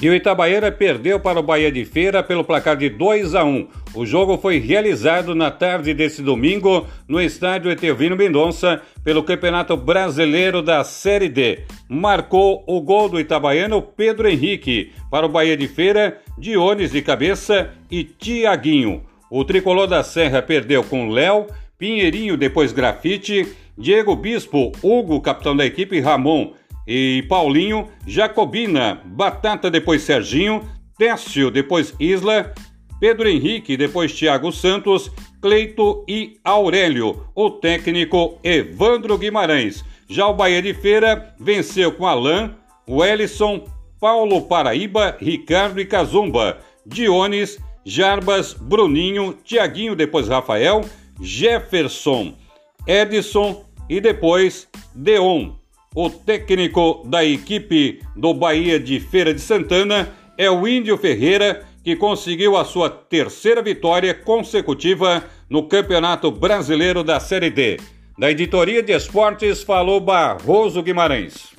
E o Itabaiana perdeu para o Bahia de Feira pelo placar de 2 a 1. O jogo foi realizado na tarde desse domingo no estádio Etelvino Mendonça pelo Campeonato Brasileiro da Série D. Marcou o gol do Itabaiano Pedro Henrique para o Bahia de Feira, Dionis de cabeça e Tiaguinho. O tricolor da Serra perdeu com Léo, Pinheirinho depois Grafite, Diego Bispo, Hugo, capitão da equipe, Ramon e Paulinho, Jacobina, Batata, depois Serginho, Técio, depois Isla, Pedro Henrique, depois Thiago Santos, Cleito e Aurélio, o técnico Evandro Guimarães. Já o Bahia de Feira venceu com Alain, Wellison, Paulo Paraíba, Ricardo e Cazumba, Dionis, Jarbas, Bruninho, Tiaguinho, depois Rafael, Jefferson, Edson e depois Deon. O técnico da equipe do Bahia de Feira de Santana é o Índio Ferreira, que conseguiu a sua terceira vitória consecutiva no Campeonato Brasileiro da Série D. Da editoria de esportes falou Barroso Guimarães.